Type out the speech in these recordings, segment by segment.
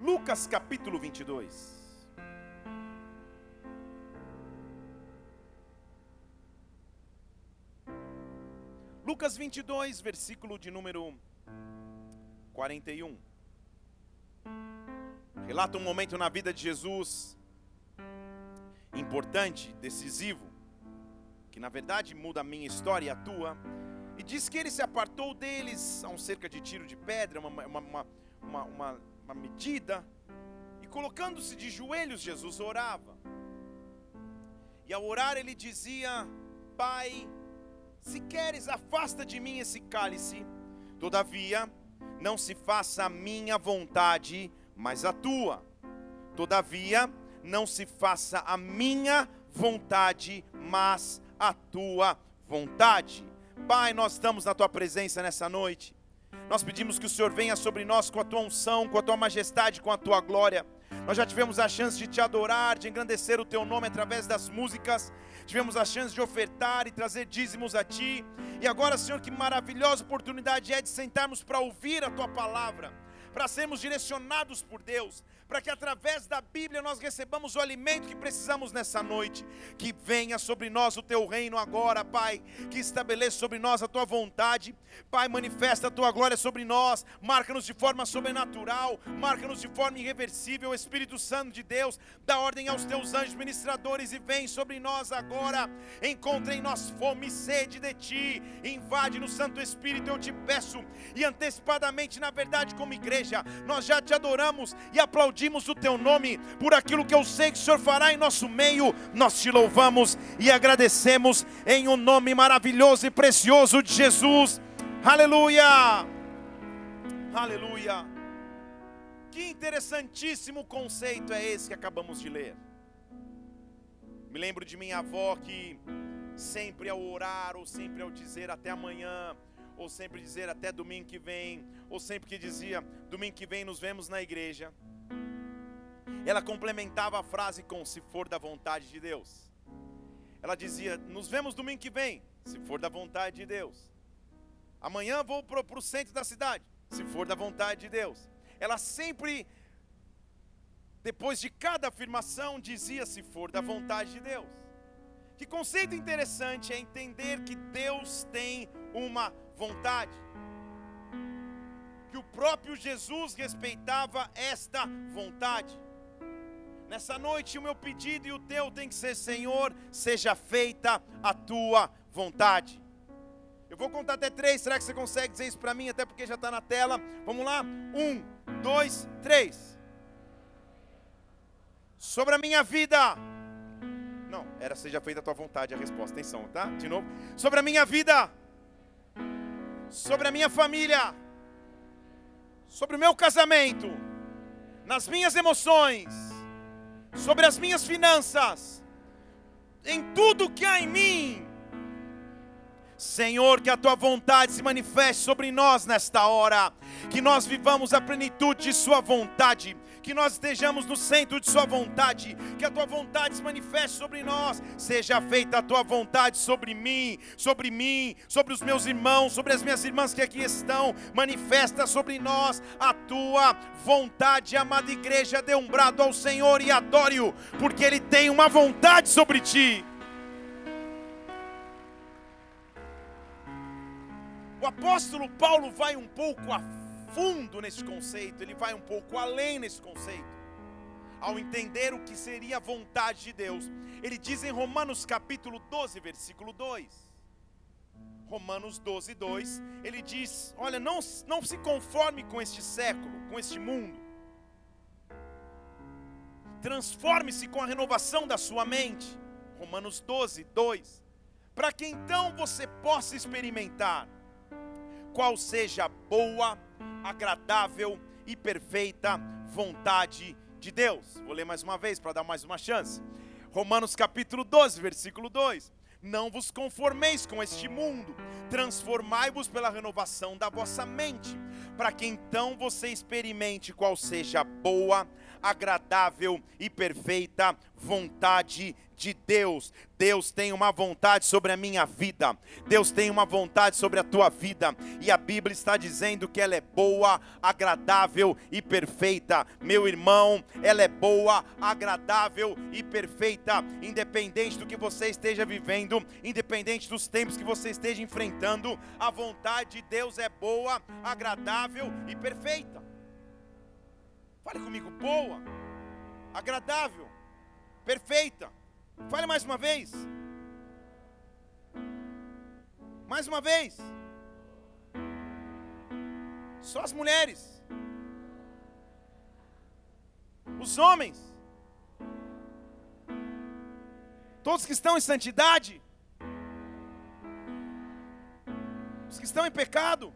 Lucas capítulo 22. Lucas 22, versículo de número 41. Relata um momento na vida de Jesus importante, decisivo, que na verdade muda a minha história e a tua. E diz que ele se apartou deles a um cerca de tiro de pedra, uma, uma, uma, uma, uma medida, e colocando-se de joelhos, Jesus orava. E ao orar, ele dizia: Pai, se queres, afasta de mim esse cálice, todavia, não se faça a minha vontade, mas a tua. Todavia, não se faça a minha vontade, mas a tua vontade. Pai, nós estamos na tua presença nessa noite. Nós pedimos que o Senhor venha sobre nós com a tua unção, com a tua majestade, com a tua glória. Nós já tivemos a chance de te adorar, de engrandecer o teu nome através das músicas tivemos a chance de ofertar e trazer dízimos a Ti. E agora, Senhor, que maravilhosa oportunidade é de sentarmos para ouvir a Tua palavra, para sermos direcionados por Deus, para que através da Bíblia nós recebamos o alimento que precisamos nessa noite. Que venha sobre nós o teu reino agora, Pai. Que estabeleça sobre nós a tua vontade. Pai, manifesta a tua glória sobre nós. Marca-nos de forma sobrenatural, marca-nos de forma irreversível. Espírito Santo de Deus, dá ordem aos teus anjos ministradores e vem sobre nós agora. Encontre em nós fome e sede de ti. Invade no Santo Espírito, eu te peço. E antecipadamente, na verdade, como igreja, nós já te adoramos e aplaudimos aplaudimos o teu nome por aquilo que eu sei que o Senhor fará em nosso meio. Nós te louvamos e agradecemos em o um nome maravilhoso e precioso de Jesus. Aleluia! Aleluia! Que interessantíssimo conceito é esse que acabamos de ler. Me lembro de minha avó que sempre ao orar ou sempre ao dizer até amanhã, ou sempre dizer até domingo que vem, ou sempre que dizia domingo que vem nos vemos na igreja ela complementava a frase com se for da vontade de Deus. Ela dizia: Nos vemos domingo que vem, se for da vontade de Deus. Amanhã vou para o centro da cidade, se for da vontade de Deus. Ela sempre, depois de cada afirmação, dizia: Se for da vontade de Deus. Que conceito interessante é entender que Deus tem uma vontade. Que o próprio Jesus respeitava esta vontade. Nessa noite, o meu pedido e o teu tem que ser: Senhor, seja feita a tua vontade. Eu vou contar até três. Será que você consegue dizer isso para mim? Até porque já está na tela. Vamos lá? Um, dois, três. Sobre a minha vida. Não, era seja feita a tua vontade a resposta. Atenção, tá? De novo. Sobre a minha vida. Sobre a minha família. Sobre o meu casamento. Nas minhas emoções sobre as minhas finanças, em tudo que há em mim. Senhor, que a tua vontade se manifeste sobre nós nesta hora, que nós vivamos a plenitude de Sua vontade, que nós estejamos no centro de Sua vontade, que a Tua vontade se manifeste sobre nós, seja feita a Tua vontade sobre mim, sobre mim, sobre os meus irmãos, sobre as minhas irmãs que aqui estão, manifesta sobre nós a Tua vontade, amada igreja, dê um brado ao Senhor e adore-o, porque Ele tem uma vontade sobre ti. O apóstolo Paulo vai um pouco a fundo nesse conceito, ele vai um pouco além nesse conceito. Ao entender o que seria a vontade de Deus, ele diz em Romanos capítulo 12, versículo 2. Romanos 12, 2, ele diz: Olha, não, não se conforme com este século, com este mundo. Transforme-se com a renovação da sua mente. Romanos 12, 2. Para que então você possa experimentar qual seja a boa, agradável e perfeita vontade de Deus. Vou ler mais uma vez para dar mais uma chance. Romanos capítulo 12, versículo 2. Não vos conformeis com este mundo, transformai-vos pela renovação da vossa mente, para que então você experimente qual seja a boa, agradável e perfeita vontade de Deus. Deus tem uma vontade sobre a minha vida. Deus tem uma vontade sobre a tua vida. E a Bíblia está dizendo que ela é boa, agradável e perfeita. Meu irmão, ela é boa, agradável e perfeita, independente do que você esteja vivendo, independente dos tempos que você esteja enfrentando, a vontade de Deus é boa, agradável e perfeita. Fale comigo, boa, agradável, perfeita. Fale mais uma vez. Mais uma vez. Só as mulheres. Os homens. Todos que estão em santidade. Os que estão em pecado.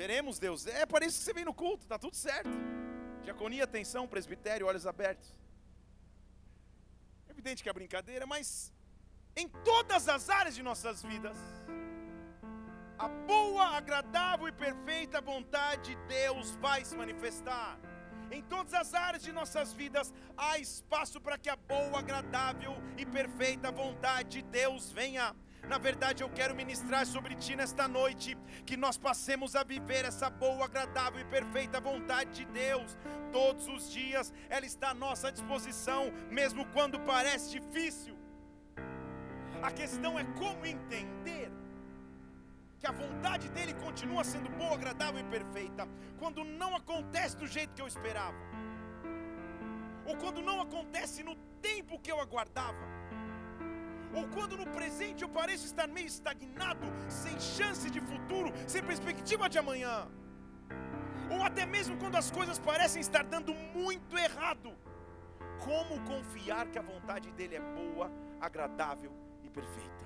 Veremos Deus. É para isso que você vem no culto, está tudo certo. Diaconia, atenção, presbitério, olhos abertos. É evidente que é brincadeira, mas em todas as áreas de nossas vidas, a boa, agradável e perfeita vontade de Deus vai se manifestar. Em todas as áreas de nossas vidas há espaço para que a boa, agradável e perfeita vontade de Deus venha na verdade, eu quero ministrar sobre ti nesta noite, que nós passemos a viver essa boa, agradável e perfeita vontade de Deus. Todos os dias ela está à nossa disposição, mesmo quando parece difícil. A questão é como entender que a vontade dele continua sendo boa, agradável e perfeita, quando não acontece do jeito que eu esperava, ou quando não acontece no tempo que eu aguardava ou quando no presente eu pareço estar meio estagnado, sem chance de futuro, sem perspectiva de amanhã, ou até mesmo quando as coisas parecem estar dando muito errado, como confiar que a vontade dele é boa, agradável e perfeita?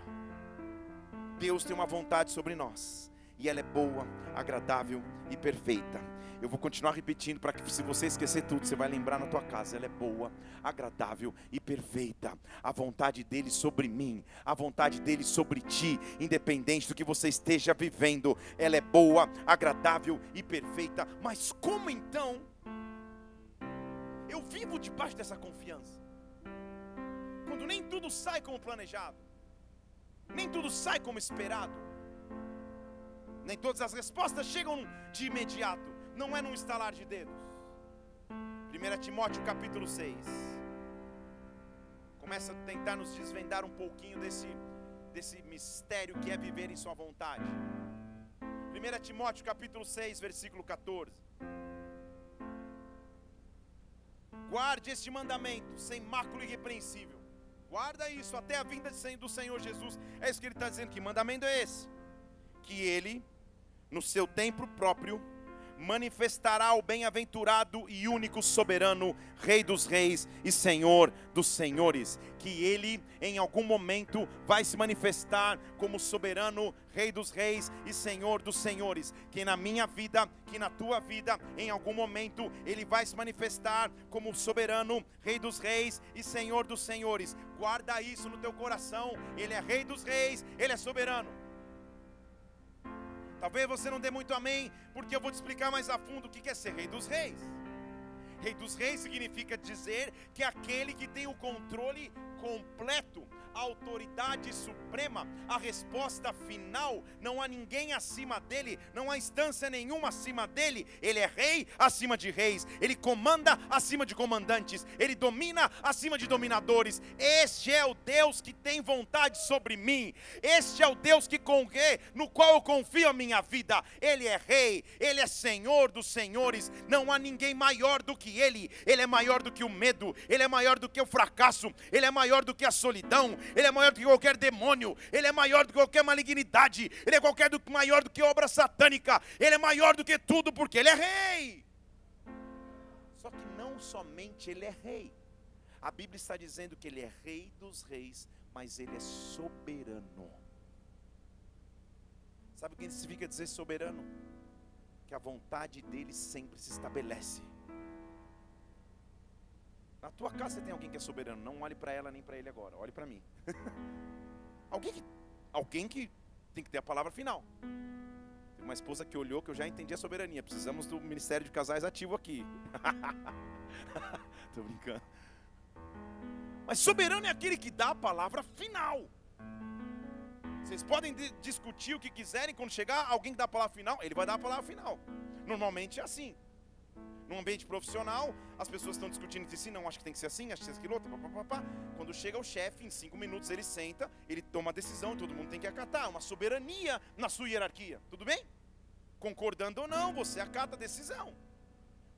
Deus tem uma vontade sobre nós, e ela é boa, agradável e perfeita. Eu vou continuar repetindo para que se você esquecer tudo, você vai lembrar na tua casa. Ela é boa, agradável e perfeita. A vontade dele sobre mim, a vontade dele sobre ti, independente do que você esteja vivendo, ela é boa, agradável e perfeita. Mas como então eu vivo debaixo dessa confiança? Quando nem tudo sai como planejado, nem tudo sai como esperado, nem todas as respostas chegam de imediato não é num estalar de dedos. 1 Timóteo capítulo 6. Começa a tentar nos desvendar um pouquinho desse, desse mistério que é viver em Sua vontade. 1 Timóteo capítulo 6, versículo 14. Guarde este mandamento sem mácula irrepreensível. Guarda isso até a vinda do Senhor Jesus. É isso que ele está dizendo. Que mandamento é esse? Que ele, no seu tempo próprio, manifestará o bem-aventurado e único soberano, Rei dos Reis e Senhor dos Senhores, que ele em algum momento vai se manifestar como soberano, Rei dos Reis e Senhor dos Senhores, que na minha vida, que na tua vida, em algum momento ele vai se manifestar como soberano, Rei dos Reis e Senhor dos Senhores. Guarda isso no teu coração. Ele é Rei dos Reis, ele é soberano. Talvez você não dê muito amém, porque eu vou te explicar mais a fundo o que é ser rei dos reis. Rei dos reis significa dizer que é aquele que tem o controle completo autoridade suprema, a resposta final, não há ninguém acima dele, não há instância nenhuma acima dele, ele é rei acima de reis, ele comanda acima de comandantes, ele domina acima de dominadores. Este é o Deus que tem vontade sobre mim, este é o Deus que com no qual eu confio a minha vida. Ele é rei, ele é senhor dos senhores, não há ninguém maior do que ele, ele é maior do que o medo, ele é maior do que o fracasso, ele é maior do que a solidão, ele é maior do que qualquer demônio, ele é maior do que qualquer malignidade, ele é qualquer do, maior do que obra satânica, ele é maior do que tudo, porque ele é rei. Só que não somente ele é rei, a Bíblia está dizendo que ele é rei dos reis, mas ele é soberano. Sabe o que significa dizer soberano? Que a vontade dele sempre se estabelece. Na tua casa você tem alguém que é soberano. Não olhe para ela nem para ele agora. Olhe para mim. alguém, que, alguém que tem que ter a palavra final. Uma esposa que olhou que eu já entendi a soberania. Precisamos do Ministério de Casais ativo aqui. Tô brincando. Mas soberano é aquele que dá a palavra final. Vocês podem discutir o que quiserem, quando chegar alguém que dá a palavra final, ele vai dar a palavra final. Normalmente é assim. No ambiente profissional, as pessoas estão discutindo entre si, não, acho que tem que ser assim, acho que tem que ser aquilo outro, Quando chega o chefe, em cinco minutos ele senta, ele toma a decisão, todo mundo tem que acatar, uma soberania na sua hierarquia, tudo bem? Concordando ou não, você acata a decisão.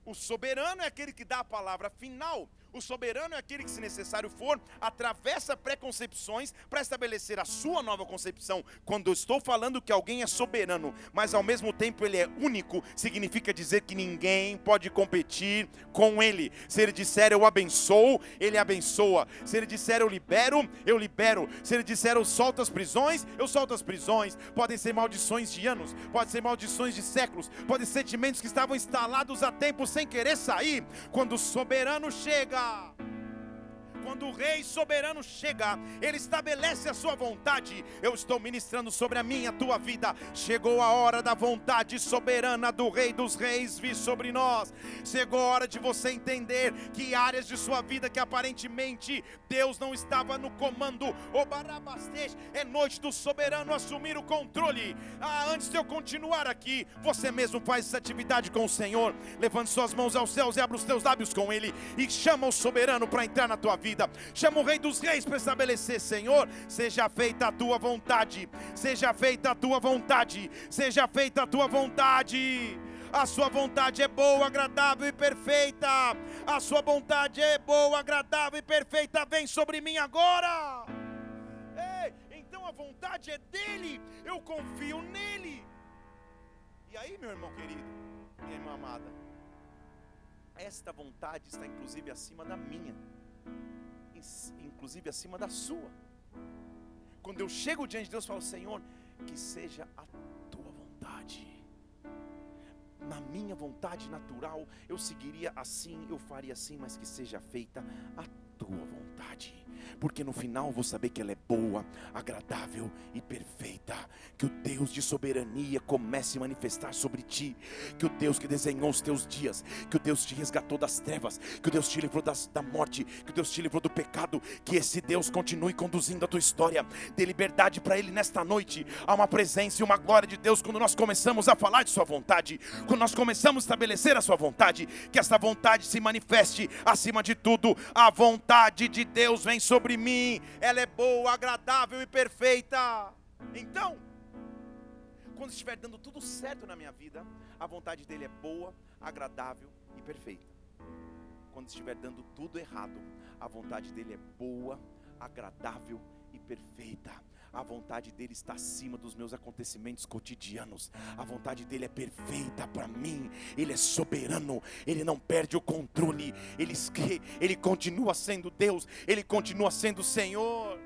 O soberano é aquele que dá a palavra final. O soberano é aquele que, se necessário for, atravessa preconcepções para estabelecer a sua nova concepção. Quando eu estou falando que alguém é soberano, mas ao mesmo tempo ele é único, significa dizer que ninguém pode competir com ele. Se ele disser eu abençoo, ele abençoa. Se ele disser eu libero, eu libero. Se ele disser eu solto as prisões, eu solto as prisões. Podem ser maldições de anos, podem ser maldições de séculos, podem ser sentimentos que estavam instalados há tempo sem querer sair. Quando o soberano chega, God. Quando o rei soberano chega, ele estabelece a sua vontade. Eu estou ministrando sobre a minha, tua vida. Chegou a hora da vontade soberana do Rei dos Reis vir sobre nós. Chegou a hora de você entender que áreas de sua vida que aparentemente Deus não estava no comando. O Barabastej é noite do soberano assumir o controle. Ah, antes de eu continuar aqui, você mesmo faz essa atividade com o Senhor. Levante suas mãos aos céus e abra os teus lábios com Ele e chama o soberano para entrar na tua vida vida. Chama o Rei dos Reis para estabelecer, Senhor, seja feita a tua vontade, seja feita a tua vontade, seja feita a tua vontade. A sua vontade é boa, agradável e perfeita. A sua vontade é boa, agradável e perfeita. Vem sobre mim agora. Ei, então a vontade é dele. Eu confio nele. E aí, meu irmão querido, minha irmã amada, esta vontade está inclusive acima da minha inclusive acima da sua. Quando eu chego diante de Deus, eu falo, Senhor, que seja a tua vontade. Na minha vontade natural, eu seguiria assim, eu faria assim, mas que seja feita a tua vontade porque no final vou saber que ela é boa, agradável e perfeita. Que o Deus de soberania comece a manifestar sobre ti, que o Deus que desenhou os teus dias, que o Deus te resgatou das trevas, que o Deus te livrou das, da morte, que o Deus te livrou do pecado, que esse Deus continue conduzindo a tua história, dê liberdade para Ele nesta noite. Há uma presença e uma glória de Deus quando nós começamos a falar de Sua vontade, quando nós começamos a estabelecer a Sua vontade, que essa vontade se manifeste acima de tudo, a vontade de Deus vem sobre mim, ela é boa, agradável e perfeita. Então, quando estiver dando tudo certo na minha vida, a vontade dele é boa, agradável e perfeita. Quando estiver dando tudo errado, a vontade dele é boa, agradável e perfeita. A vontade dele está acima dos meus acontecimentos cotidianos. A vontade dele é perfeita para mim. Ele é soberano. Ele não perde o controle. Ele, ele continua sendo Deus. Ele continua sendo Senhor.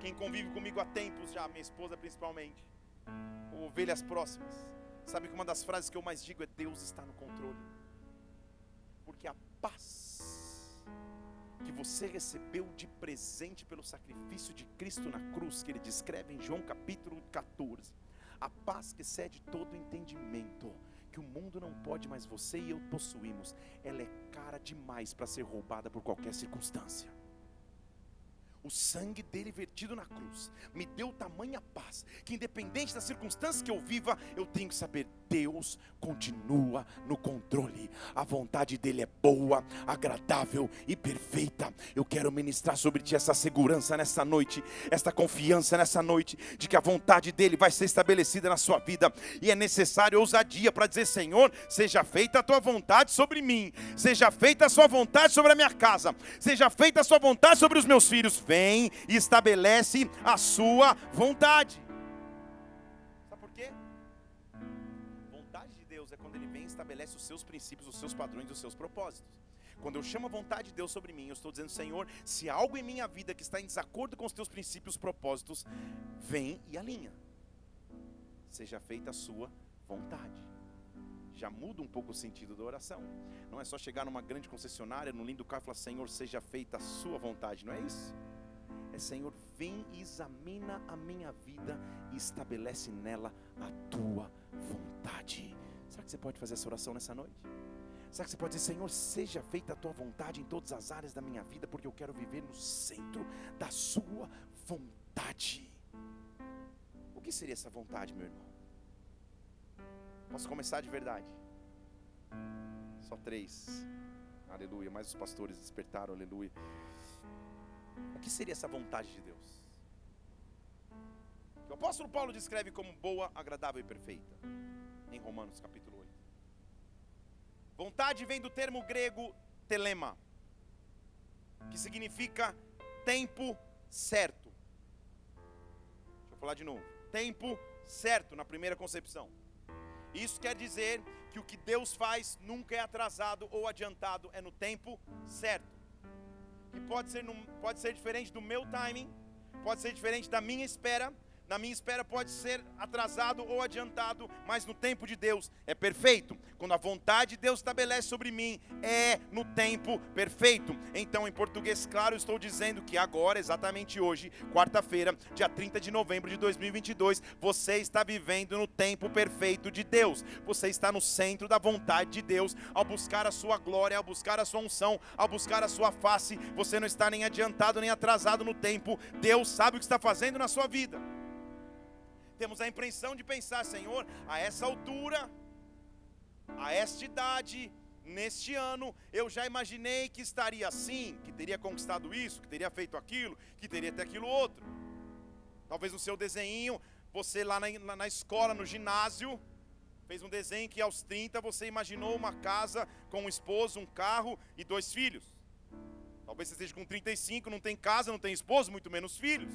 Quem convive comigo há tempos já, minha esposa principalmente, ovelhas próximas, sabe que uma das frases que eu mais digo é: Deus está no controle. Porque a paz que você recebeu de presente pelo sacrifício de Cristo na cruz, que ele descreve em João capítulo 14. A paz que excede todo entendimento, que o mundo não pode, mas você e eu possuímos, ela é cara demais para ser roubada por qualquer circunstância. O sangue dele vertido na cruz me deu tamanha paz que, independente das circunstâncias que eu viva, eu tenho que saber: Deus continua no controle. A vontade dele é boa, agradável e perfeita. Eu quero ministrar sobre ti essa segurança nessa noite, esta confiança nessa noite, de que a vontade dele vai ser estabelecida na sua vida. E é necessário ousadia para dizer: Senhor, seja feita a tua vontade sobre mim, seja feita a sua vontade sobre a minha casa, seja feita a sua vontade sobre os meus filhos. Vem e estabelece a sua vontade. Sabe por quê? Vontade de Deus é quando ele vem e estabelece os seus princípios, os seus padrões, os seus propósitos. Quando eu chamo a vontade de Deus sobre mim, eu estou dizendo, Senhor, se algo em minha vida que está em desacordo com os teus princípios, propósitos, vem e alinha. Seja feita a sua vontade já muda um pouco o sentido da oração. Não é só chegar numa grande concessionária, num lindo carro e falar: Senhor, seja feita a sua vontade, não é isso? É Senhor, vem e examina a minha vida e estabelece nela a tua vontade. Será que você pode fazer essa oração nessa noite? Será que você pode dizer, Senhor, seja feita a tua vontade em todas as áreas da minha vida, porque eu quero viver no centro da sua vontade? O que seria essa vontade, meu irmão? Posso começar de verdade? Só três. Aleluia. Mas os pastores despertaram, aleluia. O que seria essa vontade de Deus? O apóstolo Paulo descreve como boa, agradável e perfeita. Em Romanos capítulo 8. Vontade vem do termo grego telema, que significa tempo certo. Deixa eu falar de novo. Tempo certo na primeira concepção. Isso quer dizer que o que Deus faz nunca é atrasado ou adiantado, é no tempo certo. E pode ser, pode ser diferente do meu timing, pode ser diferente da minha espera, na minha espera pode ser atrasado ou adiantado, mas no tempo de Deus é perfeito. Quando a vontade de Deus estabelece sobre mim, é no tempo perfeito. Então, em português claro, estou dizendo que agora, exatamente hoje, quarta-feira, dia 30 de novembro de 2022, você está vivendo no tempo perfeito de Deus. Você está no centro da vontade de Deus ao buscar a sua glória, ao buscar a sua unção, ao buscar a sua face. Você não está nem adiantado nem atrasado no tempo. Deus sabe o que está fazendo na sua vida temos a impressão de pensar, Senhor, a essa altura, a esta idade, neste ano, eu já imaginei que estaria assim, que teria conquistado isso, que teria feito aquilo, que teria até aquilo outro. Talvez no seu desenho, você lá na, na escola, no ginásio, fez um desenho que aos 30 você imaginou uma casa com um esposo, um carro e dois filhos. Talvez você esteja com 35, não tem casa, não tem esposo, muito menos filhos.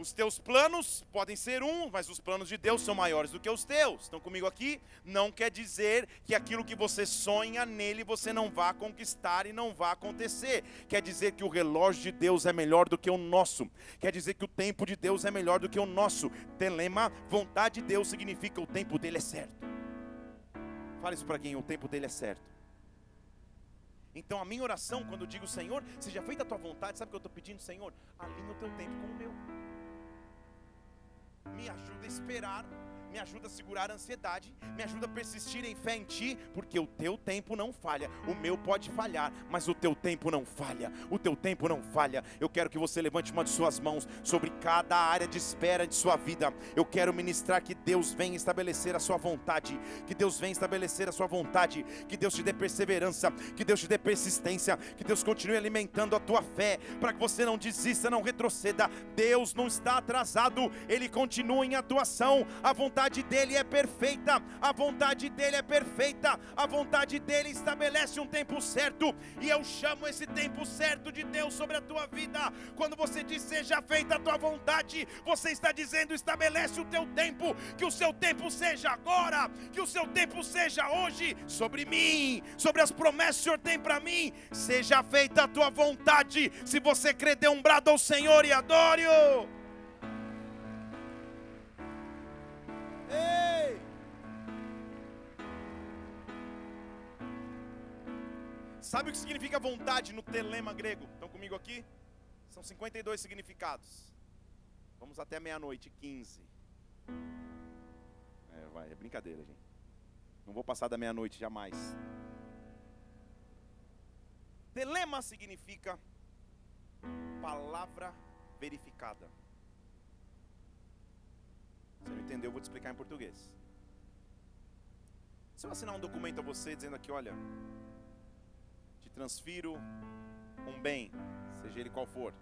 Os teus planos podem ser um, mas os planos de Deus são maiores do que os teus. Estão comigo aqui? Não quer dizer que aquilo que você sonha nele você não vá conquistar e não vá acontecer. Quer dizer que o relógio de Deus é melhor do que o nosso. Quer dizer que o tempo de Deus é melhor do que o nosso. Telema, vontade de Deus significa o tempo dele é certo. Fala isso para quem o tempo dele é certo. Então a minha oração, quando eu digo Senhor, seja feita a tua vontade, sabe o que eu estou pedindo, Senhor? Alinha o teu tempo com o meu me ajuda a esperar me ajuda a segurar a ansiedade, me ajuda a persistir em fé em Ti, porque o Teu tempo não falha. O meu pode falhar, mas o Teu tempo não falha. O Teu tempo não falha. Eu quero que você levante uma de suas mãos sobre cada área de espera de sua vida. Eu quero ministrar que Deus venha estabelecer a sua vontade, que Deus venha estabelecer a sua vontade, que Deus te dê perseverança, que Deus te dê persistência, que Deus continue alimentando a tua fé, para que você não desista, não retroceda. Deus não está atrasado, Ele continua em atuação. A vontade vontade dele é perfeita, a vontade dele é perfeita, a vontade dele estabelece um tempo certo, e eu chamo esse tempo certo de Deus sobre a tua vida. Quando você diz seja feita a tua vontade, você está dizendo estabelece o teu tempo, que o seu tempo seja agora, que o seu tempo seja hoje, sobre mim, sobre as promessas que o Senhor tem para mim, seja feita a tua vontade. Se você crer, dê um brado ao Senhor e adore-o. Ei! Sabe o que significa vontade no telema grego? Estão comigo aqui? São 52 significados. Vamos até meia-noite, 15. É, vai, é brincadeira, gente. Não vou passar da meia-noite jamais. Telema significa palavra verificada. Você não entendeu, eu vou te explicar em português. Se eu assinar um documento a você dizendo aqui, olha, te transfiro um bem, seja ele qual for.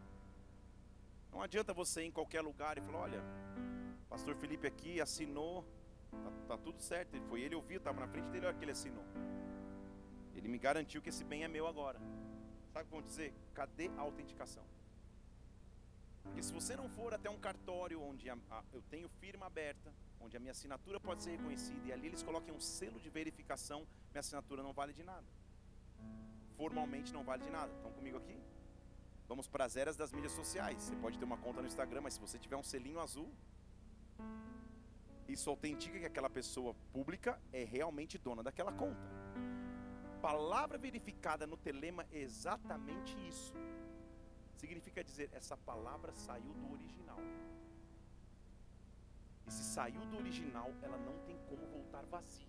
Não adianta você ir em qualquer lugar e falar, olha, pastor Felipe aqui assinou, tá, tá tudo certo. Ele foi ele ouviu, estava na frente dele, olha que ele assinou. Ele me garantiu que esse bem é meu agora. Sabe o que vão dizer? Cadê a autenticação? Porque se você não for até um cartório onde a, a, eu tenho firma aberta, onde a minha assinatura pode ser reconhecida e ali eles coloquem um selo de verificação, minha assinatura não vale de nada. Formalmente não vale de nada. Estão comigo aqui? Vamos para as eras das mídias sociais. Você pode ter uma conta no Instagram, mas se você tiver um selinho azul, isso autentica que aquela pessoa pública é realmente dona daquela conta. Palavra verificada no telema é exatamente isso. Significa dizer essa palavra saiu do original. E se saiu do original, ela não tem como voltar vazia.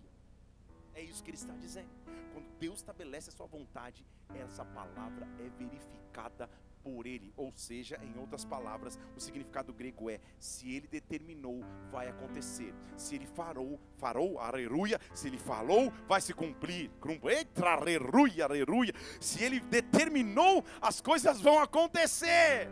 É isso que ele está dizendo. Quando Deus estabelece a sua vontade, essa palavra é verificada por ele. Ou seja, em outras palavras, o significado grego é: se ele determinou, vai acontecer. Se ele farou, farou, aleluia. Se ele falou, vai se cumprir. Eita, aleluia, aleluia. Se ele determinou, as coisas vão acontecer.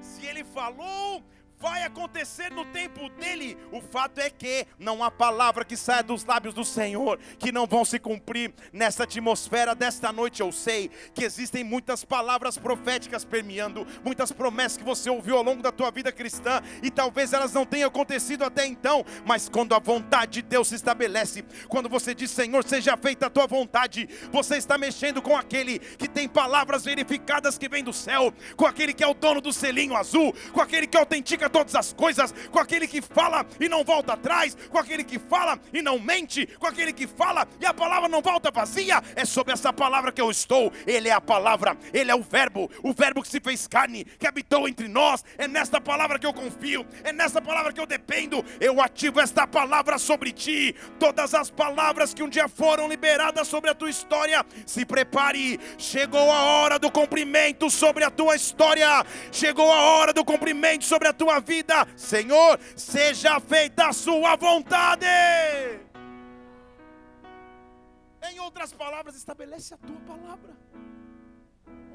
Se ele falou, vai acontecer no tempo dele. O fato é que não há palavra que saia dos lábios do Senhor que não vão se cumprir nessa atmosfera desta noite. Eu sei que existem muitas palavras proféticas permeando, muitas promessas que você ouviu ao longo da tua vida cristã e talvez elas não tenham acontecido até então, mas quando a vontade de Deus se estabelece, quando você diz Senhor, seja feita a tua vontade, você está mexendo com aquele que tem palavras verificadas que vem do céu, com aquele que é o dono do selinho azul, com aquele que autentica todas as coisas, com aquele que fala e não volta atrás, com aquele que fala e não mente, com aquele que fala e a palavra não volta vazia. É sobre essa palavra que eu estou. Ele é a palavra, ele é o Verbo, o Verbo que se fez carne, que habitou entre nós. É nesta palavra que eu confio, é nesta palavra que eu dependo. Eu ativo esta palavra sobre ti. Todas as palavras que um dia foram liberadas sobre a tua história, se prepare. Chegou a hora do cumprimento sobre a tua história. Chegou a hora do cumprimento sobre a tua vida, Senhor, seja feita a sua vontade. Em outras palavras, estabelece a tua palavra.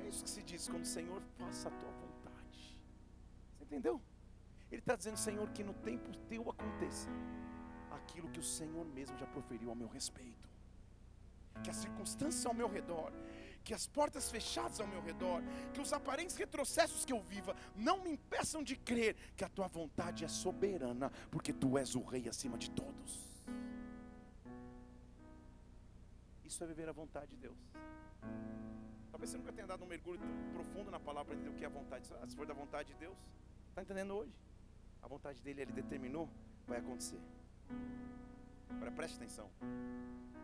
É isso que se diz quando o Senhor faça a tua vontade. Você entendeu? Ele está dizendo, Senhor, que no tempo teu aconteça aquilo que o Senhor mesmo já proferiu ao meu respeito. Que as circunstâncias ao meu redor que as portas fechadas ao meu redor, que os aparentes retrocessos que eu viva não me impeçam de crer que a tua vontade é soberana, porque tu és o rei acima de todos. Isso é viver a vontade de Deus. Talvez você nunca tenha dado um mergulho profundo na palavra de Deus, o que é a vontade. Se for da vontade de Deus, está entendendo hoje? A vontade dele, ele determinou, vai acontecer. Agora preste atenção,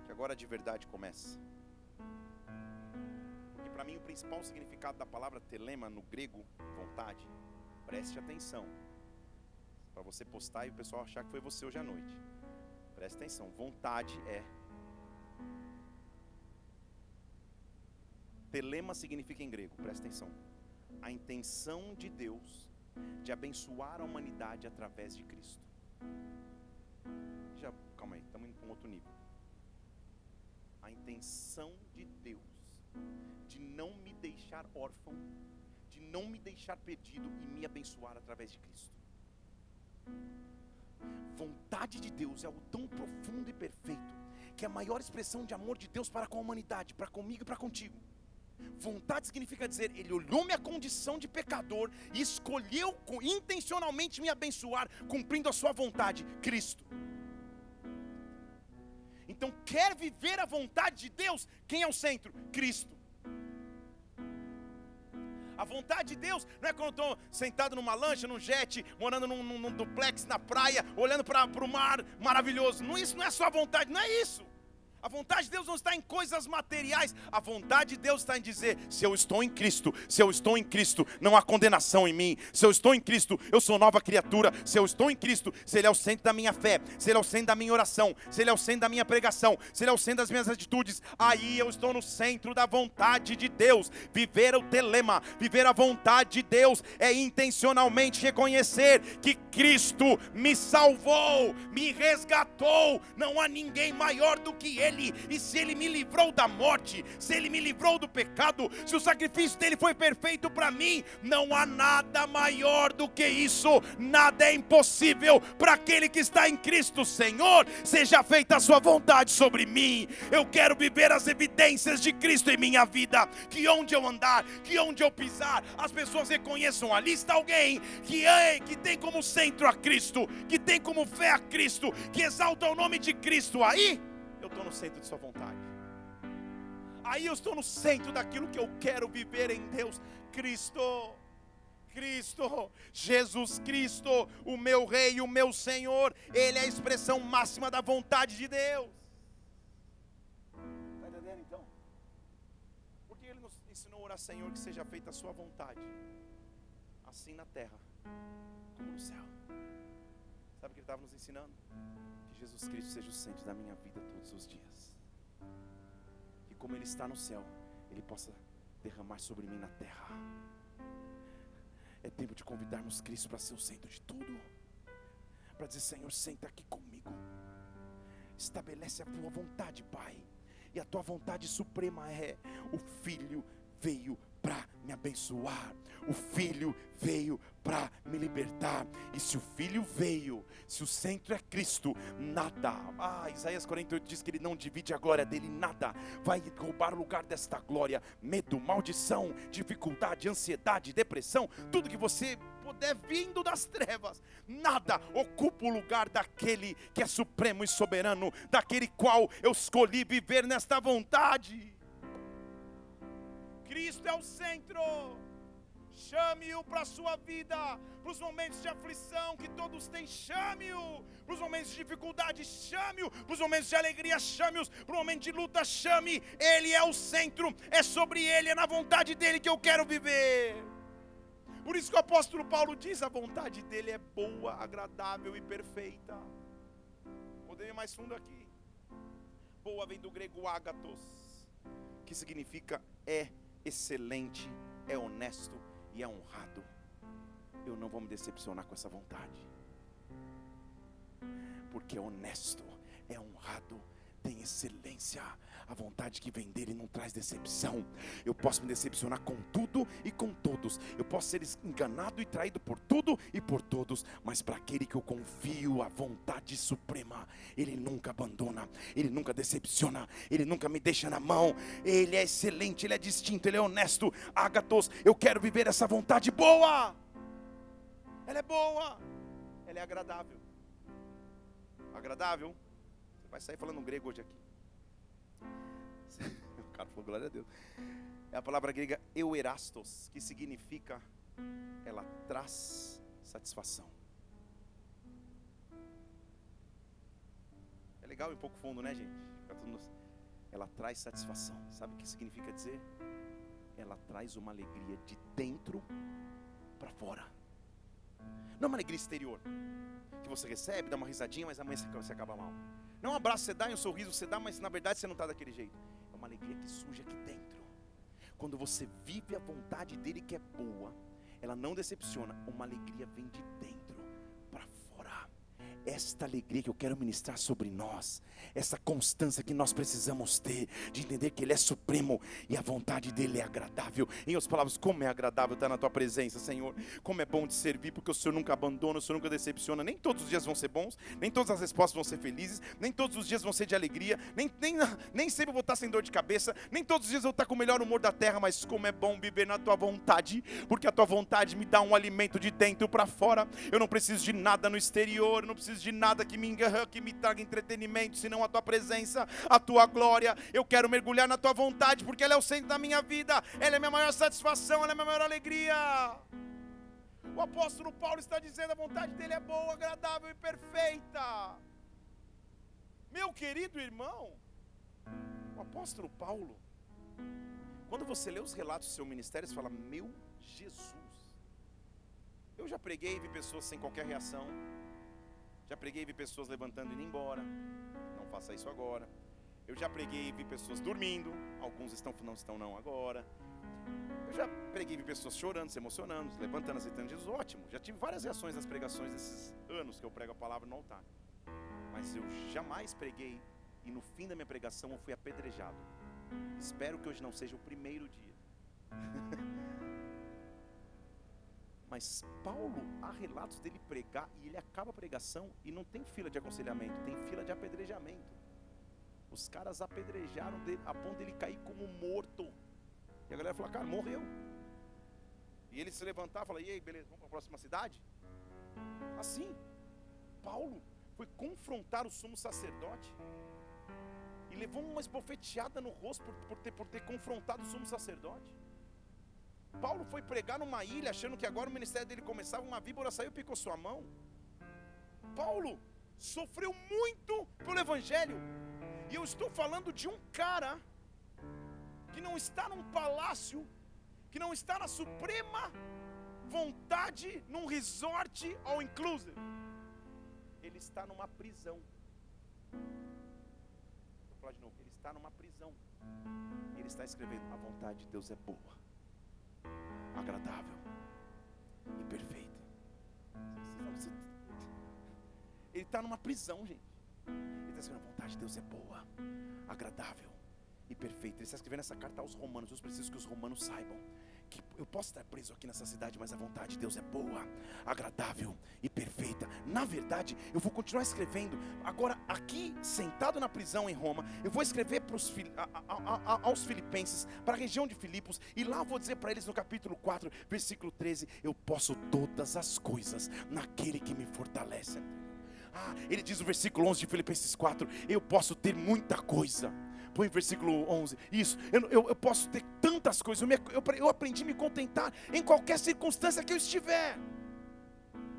que agora de verdade começa para mim o principal significado da palavra telema no grego, vontade, preste atenção. Para você postar e o pessoal achar que foi você hoje à noite. Preste atenção, vontade é Telema significa em grego, presta atenção. A intenção de Deus de abençoar a humanidade através de Cristo. Já, calma aí, estamos indo para um outro nível. A intenção de Deus deixar órfão, de não me deixar perdido e me abençoar através de Cristo. Vontade de Deus é algo tão profundo e perfeito que é a maior expressão de amor de Deus para com a humanidade, para comigo e para contigo. Vontade significa dizer, Ele olhou minha condição de pecador e escolheu intencionalmente me abençoar, cumprindo a Sua vontade, Cristo. Então, quer viver a vontade de Deus? Quem é o centro? Cristo. A vontade de Deus não é quando estou sentado numa lancha, num jet, morando num, num, num duplex na praia, olhando para o mar maravilhoso. Não, isso não é só vontade, não é isso. A vontade de Deus não está em coisas materiais. A vontade de Deus está em dizer: se eu estou em Cristo, se eu estou em Cristo, não há condenação em mim. Se eu estou em Cristo, eu sou nova criatura. Se eu estou em Cristo, se Ele é o centro da minha fé, se Ele é o centro da minha oração, se Ele é o centro da minha pregação, se Ele é o centro das minhas atitudes, aí eu estou no centro da vontade de Deus. Viver o telema, viver a vontade de Deus é intencionalmente reconhecer que Cristo me salvou, me resgatou. Não há ninguém maior do que Ele dele, e se ele me livrou da morte, se ele me livrou do pecado, se o sacrifício dele foi perfeito para mim, não há nada maior do que isso, nada é impossível para aquele que está em Cristo, Senhor. Seja feita a sua vontade sobre mim. Eu quero viver as evidências de Cristo em minha vida, que onde eu andar, que onde eu pisar, as pessoas reconheçam ali está alguém que é, que tem como centro a Cristo, que tem como fé a Cristo, que exalta o nome de Cristo. Aí estou no centro de Sua vontade. Aí eu estou no centro daquilo que eu quero viver em Deus, Cristo. Cristo, Jesus Cristo, o meu Rei, o meu Senhor, Ele é a expressão máxima da vontade de Deus. Está entendendo então? que ele nos ensinou a orar, Senhor, que seja feita a sua vontade, assim na terra como no céu. Sabe o que ele estava nos ensinando? Que Jesus Cristo seja o centro da minha vida todos os dias. Que como Ele está no céu, Ele possa derramar sobre mim na terra. É tempo de convidarmos Cristo para ser o centro de tudo. Para dizer, Senhor, senta aqui comigo. Estabelece a tua vontade, Pai. E a tua vontade suprema é: o Filho veio para me abençoar. O Filho veio para me libertar. E se o Filho veio, se o centro é Cristo, nada. Ah, Isaías 48 diz que ele não divide a glória dele, nada vai roubar o lugar desta glória. Medo, maldição, dificuldade, ansiedade, depressão, tudo que você puder vindo das trevas, nada ocupa o lugar daquele que é supremo e soberano, daquele qual eu escolhi viver nesta vontade. Cristo é o centro. Chame-o para a sua vida, para os momentos de aflição que todos têm, chame-o, para os momentos de dificuldade, chame-o, para os momentos de alegria, chame-os, para o momento de luta, chame, Ele é o centro, é sobre Ele, é na vontade dEle que eu quero viver. Por isso que o apóstolo Paulo diz: a vontade dEle é boa, agradável e perfeita. Podemos ir mais fundo aqui. Boa vem do grego ágatos, que significa é excelente, é honesto e é honrado. Eu não vou me decepcionar com essa vontade, porque é honesto, é honrado, tem excelência, a vontade que vem dele não traz decepção. Eu posso me decepcionar com tudo e com todos. Eu posso ser enganado e traído por tudo e por todos. Mas para aquele que eu confio a vontade suprema, ele nunca abandona, ele nunca decepciona, ele nunca me deixa na mão. Ele é excelente, ele é distinto, ele é honesto. Agatos, eu quero viver essa vontade boa. Ela é boa, ela é agradável. Agradável? Você vai sair falando grego hoje aqui cara falou, glória a Deus. É a palavra grega euerastos, que significa ela traz satisfação. É legal e um pouco fundo, né, gente? Ela traz satisfação. Sabe o que significa dizer? Ela traz uma alegria de dentro para fora. Não é uma alegria exterior que você recebe, dá uma risadinha, mas amanhã você acaba mal. Não é um abraço você dá e um sorriso você dá, mas na verdade você não está daquele jeito uma alegria que surge aqui dentro. Quando você vive a vontade dele que é boa, ela não decepciona, uma alegria vem de dentro esta alegria que eu quero ministrar sobre nós, essa constância que nós precisamos ter, de entender que Ele é supremo e a vontade dEle é agradável. Em outras palavras, como é agradável estar na Tua presença, Senhor, como é bom te servir, porque o Senhor nunca abandona, o Senhor nunca decepciona. Nem todos os dias vão ser bons, nem todas as respostas vão ser felizes, nem todos os dias vão ser de alegria, nem, nem, nem sempre vou estar sem dor de cabeça, nem todos os dias vou estar com o melhor humor da terra, mas como é bom viver na Tua vontade, porque a Tua vontade me dá um alimento de dentro para fora. Eu não preciso de nada no exterior, eu não preciso de nada que me, que me traga entretenimento, senão a tua presença, a tua glória. Eu quero mergulhar na tua vontade, porque ela é o centro da minha vida, ela é a minha maior satisfação, ela é minha maior alegria. O apóstolo Paulo está dizendo: a vontade dele é boa, agradável e perfeita. Meu querido irmão, o apóstolo Paulo, quando você lê os relatos do seu ministério, você fala: Meu Jesus. Eu já preguei e vi pessoas sem qualquer reação. Já preguei e vi pessoas levantando e indo embora. Não faça isso agora. Eu já preguei e vi pessoas dormindo. Alguns estão, não estão não agora. Eu já preguei e vi pessoas chorando, se emocionando, se levantando, aceitando Jesus. Ótimo. Já tive várias reações nas pregações desses anos que eu prego a palavra no altar. Mas eu jamais preguei e no fim da minha pregação eu fui apedrejado. Espero que hoje não seja o primeiro dia. Mas Paulo, há relatos dele pregar e ele acaba a pregação e não tem fila de aconselhamento, tem fila de apedrejamento. Os caras apedrejaram dele, a ponto dele cair como morto. E a galera falou, cara, morreu. E ele se levantar e falar, e aí, beleza, vamos para a próxima cidade? Assim, Paulo foi confrontar o sumo sacerdote e levou uma esbofeteada no rosto por, por, ter, por ter confrontado o sumo sacerdote. Paulo foi pregar numa ilha achando que agora o ministério dele começava, uma víbora saiu e picou sua mão. Paulo sofreu muito pelo evangelho. E eu estou falando de um cara que não está num palácio, que não está na suprema vontade, num resort all inclusive. Ele está numa prisão. Vou falar de novo. Ele está numa prisão. Ele está escrevendo: a vontade de Deus é boa, agradável e perfeita. Ele está numa prisão, gente. Ele está escrevendo: a vontade de Deus é boa, agradável e perfeita. Ele está escrevendo essa carta aos romanos. Eu preciso que os romanos saibam eu posso estar preso aqui nessa cidade, mas a vontade de Deus é boa, agradável e perfeita. Na verdade, eu vou continuar escrevendo. Agora, aqui, sentado na prisão em Roma, eu vou escrever pros, a, a, a, aos filipenses, para a região de Filipos, e lá eu vou dizer para eles no capítulo 4, versículo 13: Eu posso todas as coisas naquele que me fortalece. Ah, ele diz no versículo 11 de Filipenses 4: Eu posso ter muita coisa Põe versículo 11. Isso, eu, eu, eu posso ter tantas coisas. Eu, me, eu, eu aprendi a me contentar em qualquer circunstância que eu estiver.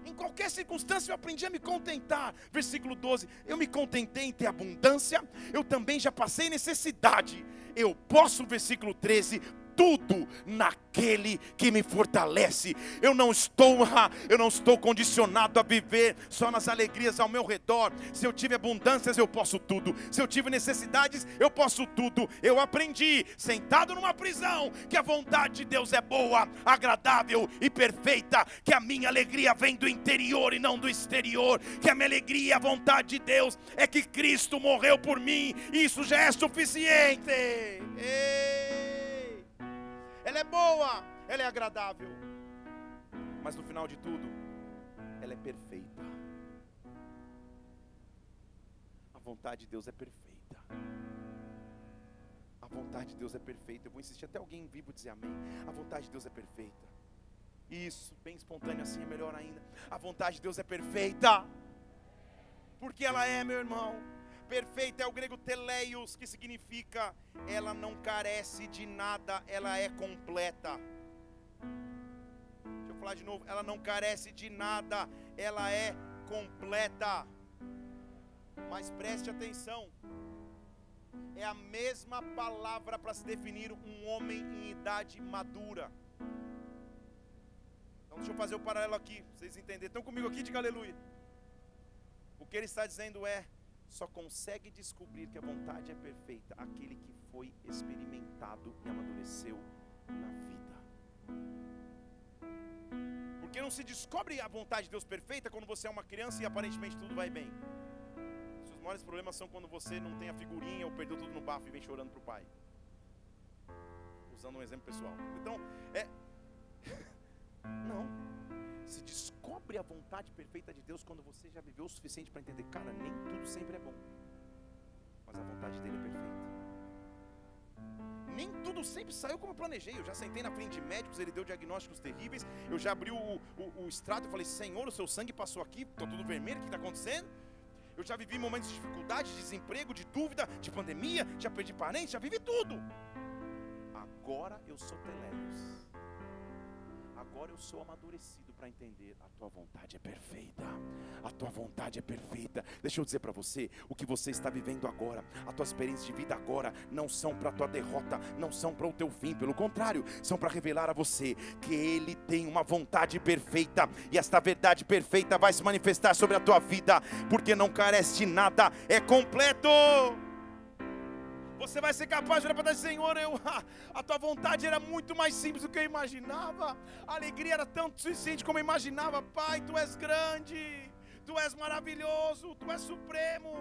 Em qualquer circunstância eu aprendi a me contentar. Versículo 12: Eu me contentei em ter abundância, eu também já passei necessidade. Eu posso, versículo 13, tudo naquele que me fortalece. Eu não estou, eu não estou condicionado a viver só nas alegrias ao meu redor. Se eu tive abundâncias, eu posso tudo. Se eu tive necessidades, eu posso tudo. Eu aprendi, sentado numa prisão, que a vontade de Deus é boa, agradável e perfeita, que a minha alegria vem do interior e não do exterior, que a minha alegria a vontade de Deus é que Cristo morreu por mim. Isso já é suficiente. Ei ela é boa, ela é agradável. Mas no final de tudo, ela é perfeita. A vontade de Deus é perfeita. A vontade de Deus é perfeita. Eu vou insistir até alguém vivo dizer amém. A vontade de Deus é perfeita. Isso, bem espontâneo assim é melhor ainda. A vontade de Deus é perfeita. Porque ela é, meu irmão. Perfeita é o grego teleios, que significa ela não carece de nada, ela é completa. Deixa eu falar de novo, ela não carece de nada, ela é completa. Mas preste atenção, é a mesma palavra para se definir um homem em idade madura. Então deixa eu fazer o um paralelo aqui, vocês entenderem. Estão comigo aqui? Diga aleluia. O que ele está dizendo é: só consegue descobrir que a vontade é perfeita aquele que foi experimentado e amadureceu na vida. Porque não se descobre a vontade de Deus perfeita quando você é uma criança e aparentemente tudo vai bem. Os maiores problemas são quando você não tem a figurinha ou perdeu tudo no bafo e vem chorando para o pai. Usando um exemplo pessoal. Então, é. não se descobre a vontade perfeita de Deus quando você já viveu o suficiente para entender, cara, nem tudo sempre é bom, mas a vontade dele é perfeita. Nem tudo sempre saiu como eu planejei. Eu já sentei na frente de médicos, ele deu diagnósticos terríveis. Eu já abri o, o, o extrato e falei: Senhor, o seu sangue passou aqui, estou tudo vermelho, o que está acontecendo? Eu já vivi momentos de dificuldade, de desemprego, de dúvida, de pandemia, já perdi parentes, já vivi tudo. Agora eu sou Teleios. Agora eu sou amadurecido para entender a tua vontade é perfeita. A tua vontade é perfeita. Deixa eu dizer para você, o que você está vivendo agora, a tua experiência de vida agora não são para tua derrota, não são para o teu fim, pelo contrário, são para revelar a você que ele tem uma vontade perfeita e esta verdade perfeita vai se manifestar sobre a tua vida, porque não carece de nada, é completo. Você vai ser capaz de olhar para Senhor, eu, a tua vontade era muito mais simples do que eu imaginava. A alegria era tanto suficiente como eu imaginava. Pai, tu és grande, tu és maravilhoso, tu és supremo.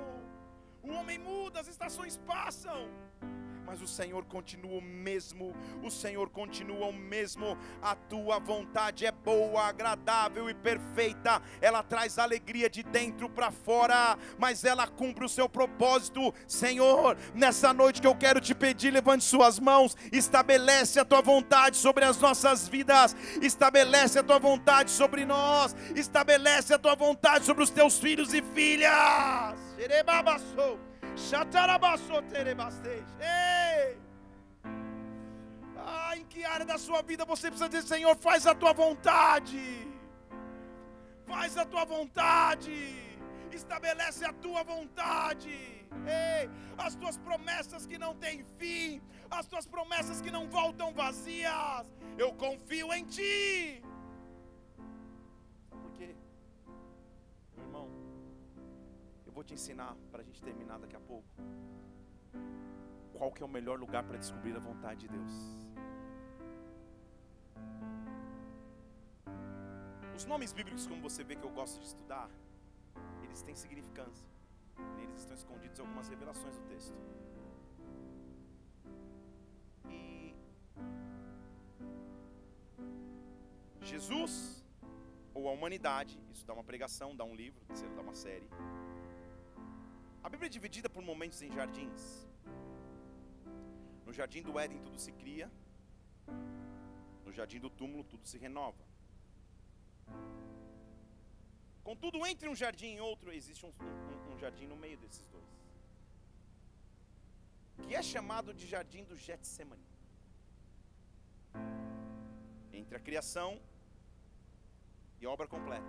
O homem muda, as estações passam mas o Senhor continua o mesmo, o Senhor continua o mesmo. A tua vontade é boa, agradável e perfeita. Ela traz alegria de dentro para fora, mas ela cumpre o seu propósito. Senhor, nessa noite que eu quero te pedir, levante suas mãos, estabelece a tua vontade sobre as nossas vidas, estabelece a tua vontade sobre nós, estabelece a tua vontade sobre os teus filhos e filhas. Ei! Ah, em que área da sua vida você precisa dizer, Senhor, faz a tua vontade. Faz a tua vontade. Estabelece a tua vontade. Ei, as tuas promessas que não têm fim, as tuas promessas que não voltam vazias. Eu confio em ti. Vou te ensinar para a gente terminar daqui a pouco. Qual que é o melhor lugar para descobrir a vontade de Deus? Os nomes bíblicos, como você vê que eu gosto de estudar, eles têm significância. Neles estão escondidas algumas revelações do texto. E Jesus, ou a humanidade, isso dá uma pregação, dá um livro, dá uma série. A Bíblia é dividida por momentos em jardins. No jardim do Éden tudo se cria. No jardim do túmulo tudo se renova. Contudo, entre um jardim e outro, existe um, um, um jardim no meio desses dois. Que é chamado de jardim do Getsemane. Entre a criação e a obra completa.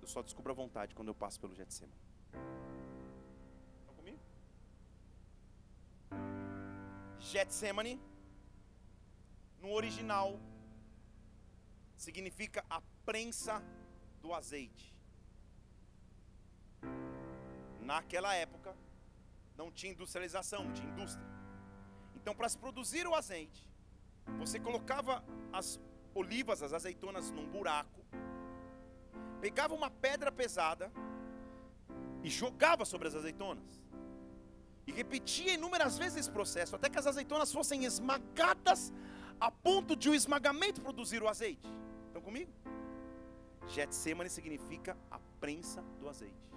Eu só descubro a vontade quando eu passo pelo Getsemane. Getsemane, no original, significa a prensa do azeite. Naquela época, não tinha industrialização, não tinha indústria. Então, para se produzir o azeite, você colocava as olivas, as azeitonas, num buraco, pegava uma pedra pesada e jogava sobre as azeitonas. E repetia inúmeras vezes esse processo, até que as azeitonas fossem esmagadas a ponto de o esmagamento produzir o azeite. Estão comigo? Getsemane significa a prensa do azeite.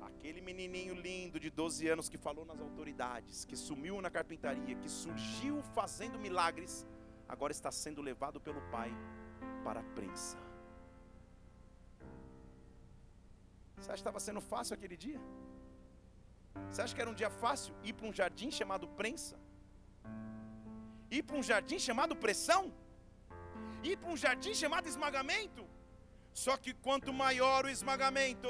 Aquele menininho lindo de 12 anos que falou nas autoridades, que sumiu na carpintaria, que surgiu fazendo milagres, agora está sendo levado pelo pai para a prensa. Você acha que estava sendo fácil aquele dia? Você acha que era um dia fácil ir para um jardim chamado prensa? Ir para um jardim chamado pressão? ir para um jardim chamado esmagamento. Só que quanto maior o esmagamento,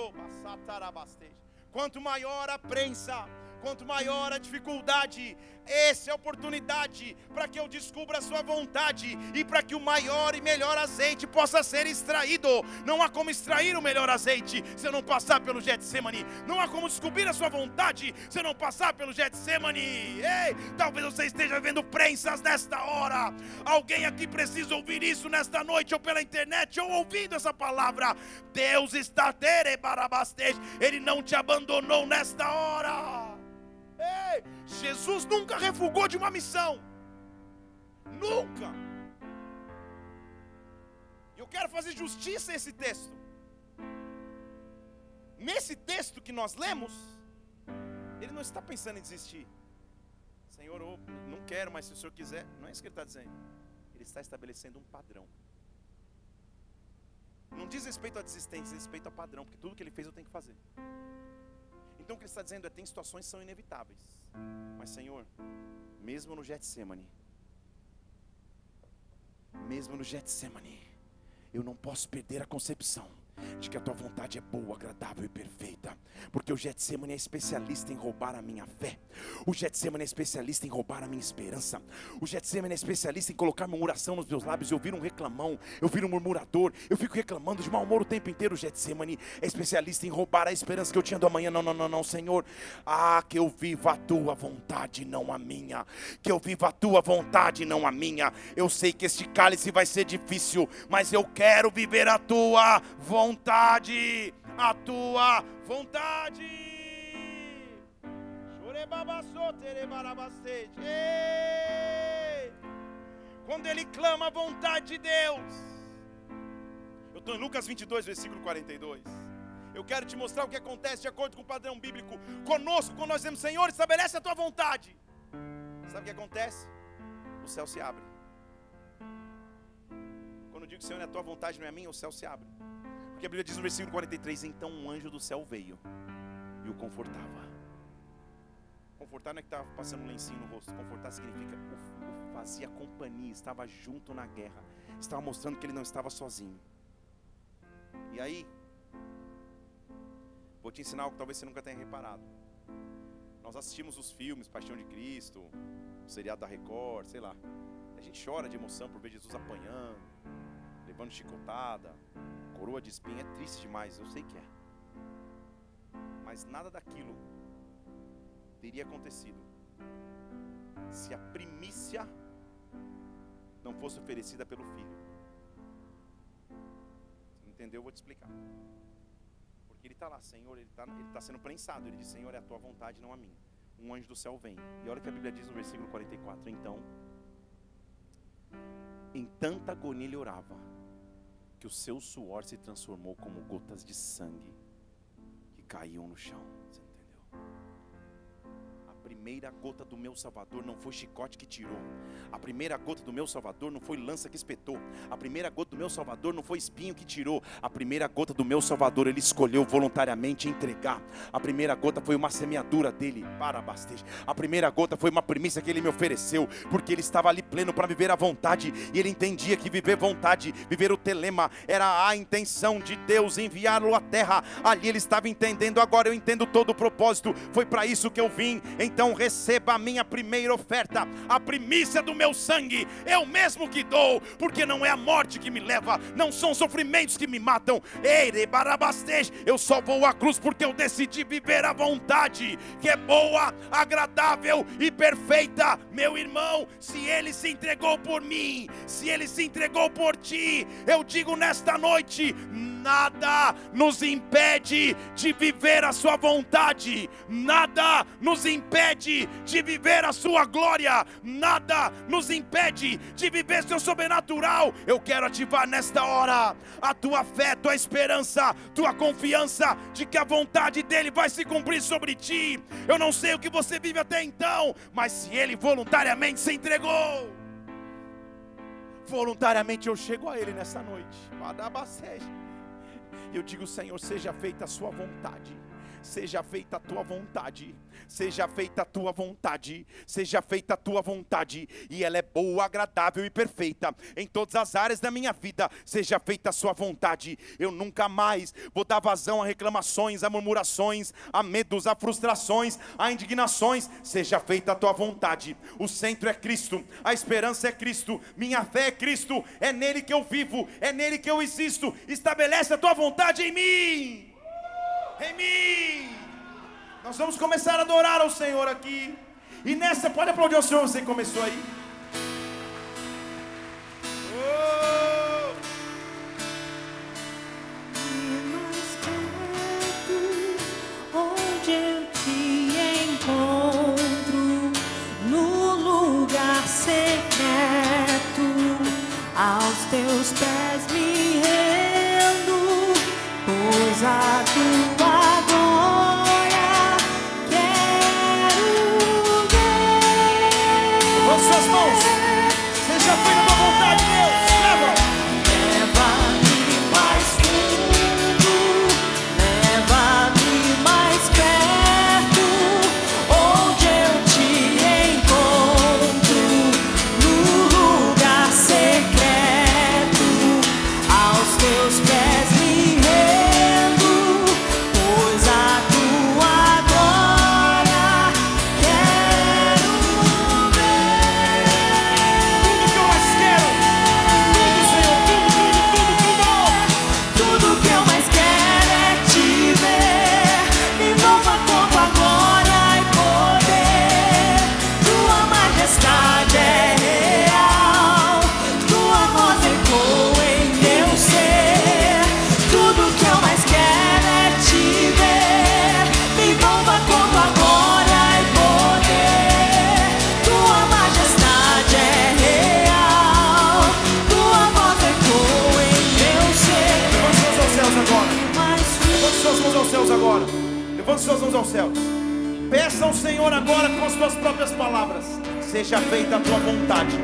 quanto maior a prensa, quanto maior a dificuldade, essa é a oportunidade para que eu descubra a sua vontade e para que o maior e melhor azeite possa ser extraído. Não há como extrair o melhor azeite se eu não passar pelo Getsemane. Não há como descobrir a sua vontade se eu não passar pelo Getsemane. Ei, talvez você esteja vendo prensas nesta hora. Alguém aqui precisa ouvir isso nesta noite ou pela internet ou ouvindo essa palavra. Deus está terebarabastej. Ele não te abandonou nesta hora. Ei, Jesus nunca refugou de uma missão. Nunca. Eu quero fazer justiça a esse texto. Nesse texto que nós lemos, ele não está pensando em desistir. Senhor, eu não quero, mas se o Senhor quiser, não é isso que ele está dizendo. Ele está estabelecendo um padrão. Não diz respeito à desistência, diz respeito ao padrão, porque tudo que ele fez eu tenho que fazer. Então o que ele está dizendo é: tem situações que são inevitáveis. Mas, Senhor, mesmo no Getsemane, mesmo no Getsemane, eu não posso perder a concepção de que a tua vontade é boa, agradável e perfeita. Porque o Getsemane é especialista em roubar a minha fé. O Getsemane é especialista em roubar a minha esperança. O Getsemane é especialista em colocar murmuração nos meus lábios. Eu viro um reclamão, eu viro um murmurador, eu fico reclamando de mau humor o tempo inteiro. O Getsemane é especialista em roubar a esperança que eu tinha do amanhã. Não, não, não, não, Senhor. Ah, que eu viva a tua vontade, não a minha. Que eu viva a tua vontade, não a minha. Eu sei que este cálice vai ser difícil, mas eu quero viver a tua vontade vontade, a tua vontade. Quando ele clama a vontade de Deus. Eu estou em Lucas 22, versículo 42. Eu quero te mostrar o que acontece de acordo com o padrão bíblico conosco, quando nós dizemos, Senhor, estabelece a tua vontade. Sabe o que acontece? O céu se abre. Quando eu digo, Senhor, é a tua vontade, não é a minha, o céu se abre. Porque a Bíblia diz no versículo 43: Então um anjo do céu veio e o confortava. Confortar não é que estava passando um lencinho no rosto, confortar significa o, fazia companhia, estava junto na guerra, estava mostrando que ele não estava sozinho. E aí, Vou te ensinar algo que talvez você nunca tenha reparado. Nós assistimos os filmes Paixão de Cristo, o seriado da Record, sei lá. A gente chora de emoção por ver Jesus apanhando, levando chicotada, coroa de espinho. É triste demais, eu sei que é. Mas nada daquilo teria acontecido se a primícia não fosse oferecida pelo filho. Você entendeu? Eu vou te explicar. Porque ele está lá, Senhor, ele está ele tá sendo prensado. Ele diz: Senhor, é a tua vontade, não a minha. Um anjo do céu vem. E olha o que a Bíblia diz no versículo 44. Então, em tanta agonia ele orava, que o seu suor se transformou como gotas de sangue que caíam no chão primeira gota do meu Salvador não foi chicote que tirou. A primeira gota do meu Salvador não foi lança que espetou. A primeira gota do meu Salvador não foi espinho que tirou. A primeira gota do meu Salvador ele escolheu voluntariamente entregar. A primeira gota foi uma semeadura dele para abastecer. A primeira gota foi uma primícia que ele me ofereceu, porque ele estava ali pleno para viver a vontade e ele entendia que viver vontade, viver o telema era a intenção de Deus enviá-lo à terra. Ali ele estava entendendo, agora eu entendo todo o propósito. Foi para isso que eu vim. Então receba a minha primeira oferta, a primícia do meu sangue, eu mesmo que dou, porque não é a morte que me leva, não são sofrimentos que me matam. Eire eu só vou à cruz porque eu decidi viver a vontade, que é boa, agradável e perfeita. Meu irmão, se ele se entregou por mim, se ele se entregou por ti, eu digo nesta noite, nada nos impede de viver a sua vontade, nada nos impede de viver a sua glória, nada nos impede de viver seu sobrenatural. Eu quero ativar nesta hora a tua fé, tua esperança, tua confiança de que a vontade dele vai se cumprir sobre ti. Eu não sei o que você vive até então, mas se ele voluntariamente se entregou, voluntariamente eu chego a ele nessa noite. Eu digo, Senhor, seja feita a sua vontade seja feita a tua vontade, seja feita a tua vontade, seja feita a tua vontade, e ela é boa, agradável e perfeita em todas as áreas da minha vida, seja feita a sua vontade. Eu nunca mais vou dar vazão a reclamações, a murmurações, a medos, a frustrações, a indignações, seja feita a tua vontade. O centro é Cristo, a esperança é Cristo, minha fé é Cristo, é nele que eu vivo, é nele que eu existo. Estabelece a tua vontade em mim em mim. Nós vamos começar a adorar ao Senhor aqui. E nessa, pode aplaudir o Senhor, você começou aí. Oh. Secreto, aos teus pés me rendo, suas mãos aos céus. Peça ao Senhor agora com as tuas próprias palavras: seja feita a tua vontade,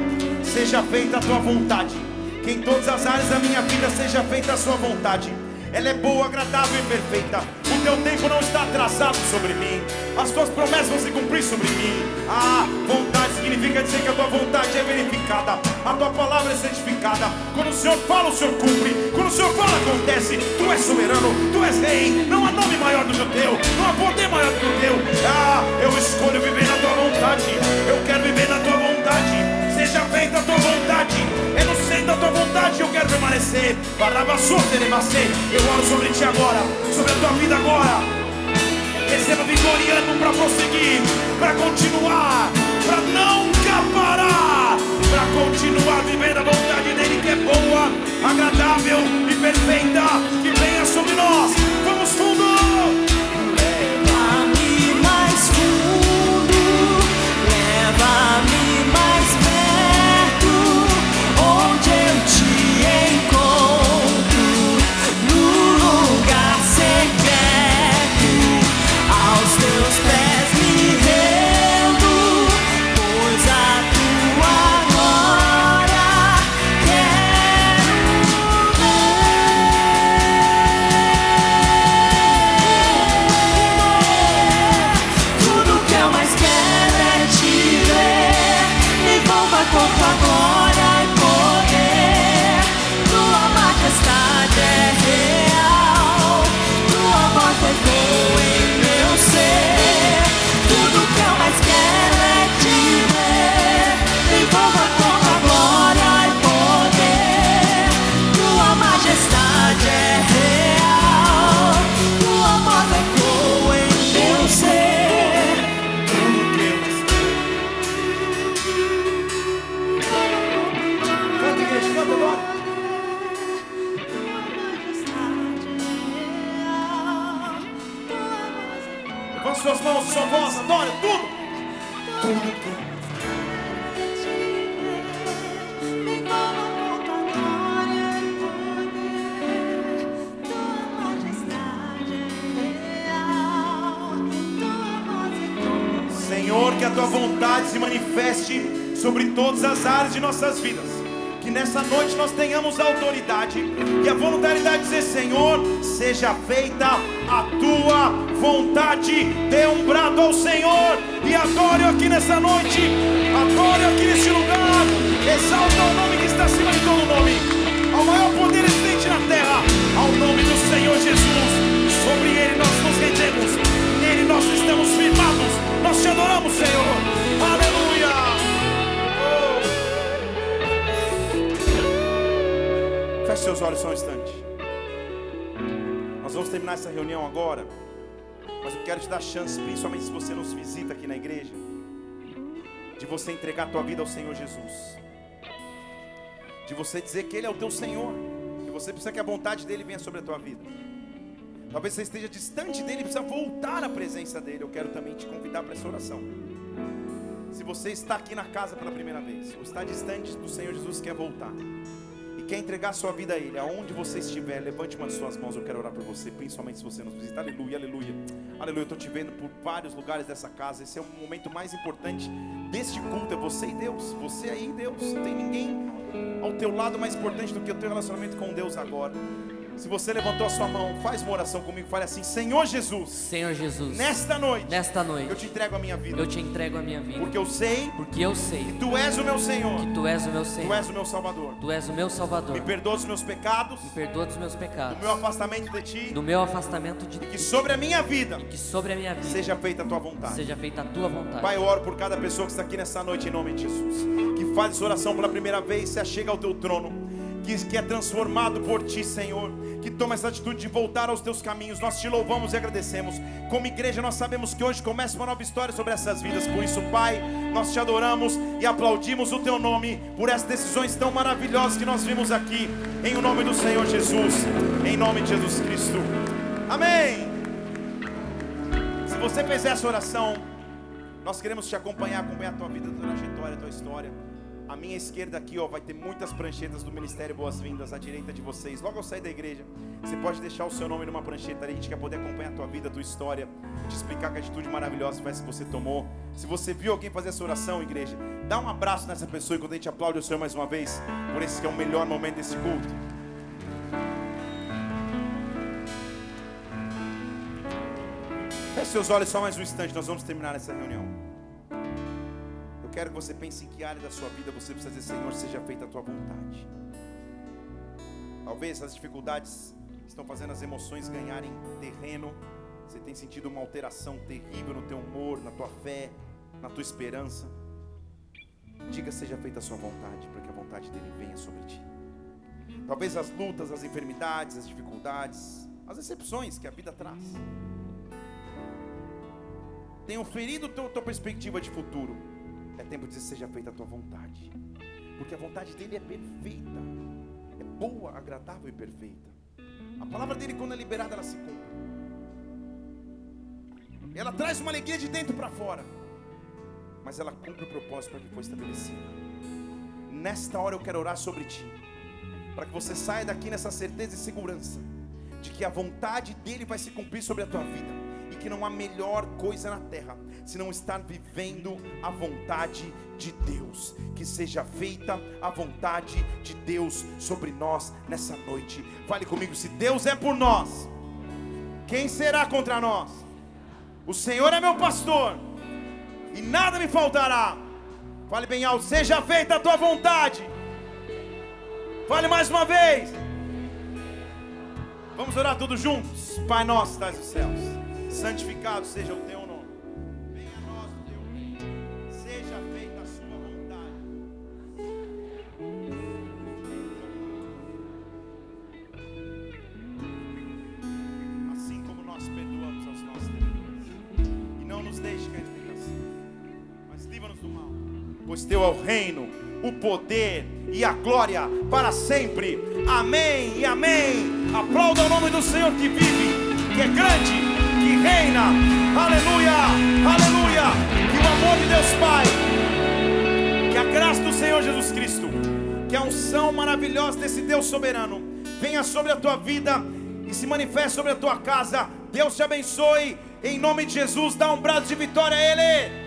seja feita a tua vontade. Que em todas as áreas da minha vida seja feita a sua vontade. Ela é boa, agradável e perfeita. O teu tempo não está atrasado sobre mim. As tuas promessas vão se cumprir sobre mim. Ah, vontade significa dizer que a tua vontade é verificada, a tua palavra é certificada. Quando o Senhor fala, o Senhor cumpre. Quando o Senhor fala, acontece. Tu és soberano, tu és rei. Não há nome maior do que o teu, não há poder maior do que o teu. Ah, eu escolho viver na tua vontade. Eu quero viver na tua vontade. Seja feita a tua vontade. É no centro da tua vontade eu quero permanecer. Eu oro sobre ti agora, sobre a tua vida agora. Receba vitoriano para prosseguir, para continuar, nunca parar, para continuar vivendo a vontade dele que é boa, agradável e perfeita, que venha sobre nós. Vamos fundo! Vontade. Dê um brado ao Senhor e adore-o aqui nessa noite. Adore-o aqui neste lugar. Exalta o nome que está acima de todo nome. Ao maior poder existente na terra. Ao nome do Senhor Jesus. Sobre ele nós nos rendemos. Nele nós estamos firmados. Nós te adoramos, Senhor. Aleluia. Oh. Feche seus olhos só um instante. Nós vamos terminar essa reunião agora. Mas eu quero te dar chance, principalmente se você nos visita aqui na igreja, de você entregar a tua vida ao Senhor Jesus. De você dizer que Ele é o teu Senhor. Que você precisa que a vontade dele venha sobre a tua vida. Talvez você esteja distante dele e precisa voltar à presença dele. Eu quero também te convidar para essa oração. Se você está aqui na casa pela primeira vez, ou está distante do Senhor Jesus quer voltar, e quer entregar sua vida a Ele, aonde você estiver, levante uma de suas mãos, eu quero orar por você, principalmente se você nos visita. Aleluia, aleluia. Aleluia, eu estou te vendo por vários lugares dessa casa. Esse é o momento mais importante deste culto, é você e Deus. Você aí Deus. Não tem ninguém ao teu lado mais importante do que o teu relacionamento com Deus agora. Se você levantou a sua mão, faz uma oração comigo, fale assim: Senhor Jesus, Senhor Jesus, nesta noite, nesta eu noite te entrego a minha vida, eu te entrego a minha vida, porque eu sei porque eu sei que tu és o meu Senhor, que tu és o meu tu Senhor, és o meu Salvador. tu és o meu Salvador. Me perdoa os meus pecados, Me perdoa dos meus pecados, do meu afastamento de ti, do meu afastamento de que ti, sobre a minha vida que sobre a minha vida seja feita a tua vontade. seja feita a tua vontade. Pai, eu oro por cada pessoa que está aqui nessa noite em nome de Jesus. Que faz essa oração pela primeira vez, se achega ao teu trono. Que, que é transformado por ti, Senhor. Que toma essa atitude de voltar aos teus caminhos. Nós te louvamos e agradecemos. Como igreja, nós sabemos que hoje começa uma nova história sobre essas vidas. Por isso, Pai, nós te adoramos e aplaudimos o teu nome por essas decisões tão maravilhosas que nós vimos aqui. Em o nome do Senhor Jesus. Em nome de Jesus Cristo. Amém. Se você fez essa oração, nós queremos te acompanhar, acompanhar a tua vida, a tua trajetória, a tua história. A minha esquerda aqui, ó, vai ter muitas pranchetas do Ministério Boas-Vindas à direita de vocês. Logo ao sair da igreja, você pode deixar o seu nome numa prancheta ali. A gente quer poder acompanhar a tua vida, a tua história, te explicar que atitude maravilhosa essa que você tomou. Se você viu alguém fazer essa oração, igreja, dá um abraço nessa pessoa enquanto a gente aplaude o Senhor mais uma vez, por esse que é o melhor momento desse culto. Feche seus olhos só mais um instante, nós vamos terminar essa reunião. Quero que você pense em que área da sua vida você precisa dizer, Senhor, seja feita a tua vontade. Talvez as dificuldades estão fazendo as emoções ganharem terreno. Você tem sentido uma alteração terrível no teu humor, na tua fé, na tua esperança. Diga seja feita a sua vontade, para que a vontade dele venha sobre ti. Talvez as lutas, as enfermidades, as dificuldades, as decepções que a vida traz tenham ferido tua, tua perspectiva de futuro. É tempo de dizer seja feita a tua vontade, porque a vontade dele é perfeita, é boa, agradável e perfeita. A palavra dele, quando é liberada, ela se cumpre. Ela traz uma alegria de dentro para fora, mas ela cumpre o propósito para que foi estabelecida. Nesta hora eu quero orar sobre ti, para que você saia daqui nessa certeza e segurança de que a vontade dele vai se cumprir sobre a tua vida e que não há melhor coisa na terra senão estar vivendo a vontade de Deus. Que seja feita a vontade de Deus sobre nós nessa noite. Fale comigo: se Deus é por nós, quem será contra nós? O Senhor é meu pastor e nada me faltará. Fale bem alto: seja feita a tua vontade. Fale mais uma vez. Vamos orar todos juntos. Pai nosso, estás nos céus. Santificado seja o teu poder e a glória para sempre. Amém e amém. Aplauda o nome do Senhor que vive, que é grande, que reina. Aleluia, aleluia. Que o amor de Deus Pai, que a graça do Senhor Jesus Cristo, que a unção maravilhosa desse Deus soberano venha sobre a tua vida e se manifeste sobre a tua casa. Deus te abençoe. Em nome de Jesus, dá um braço de vitória a Ele.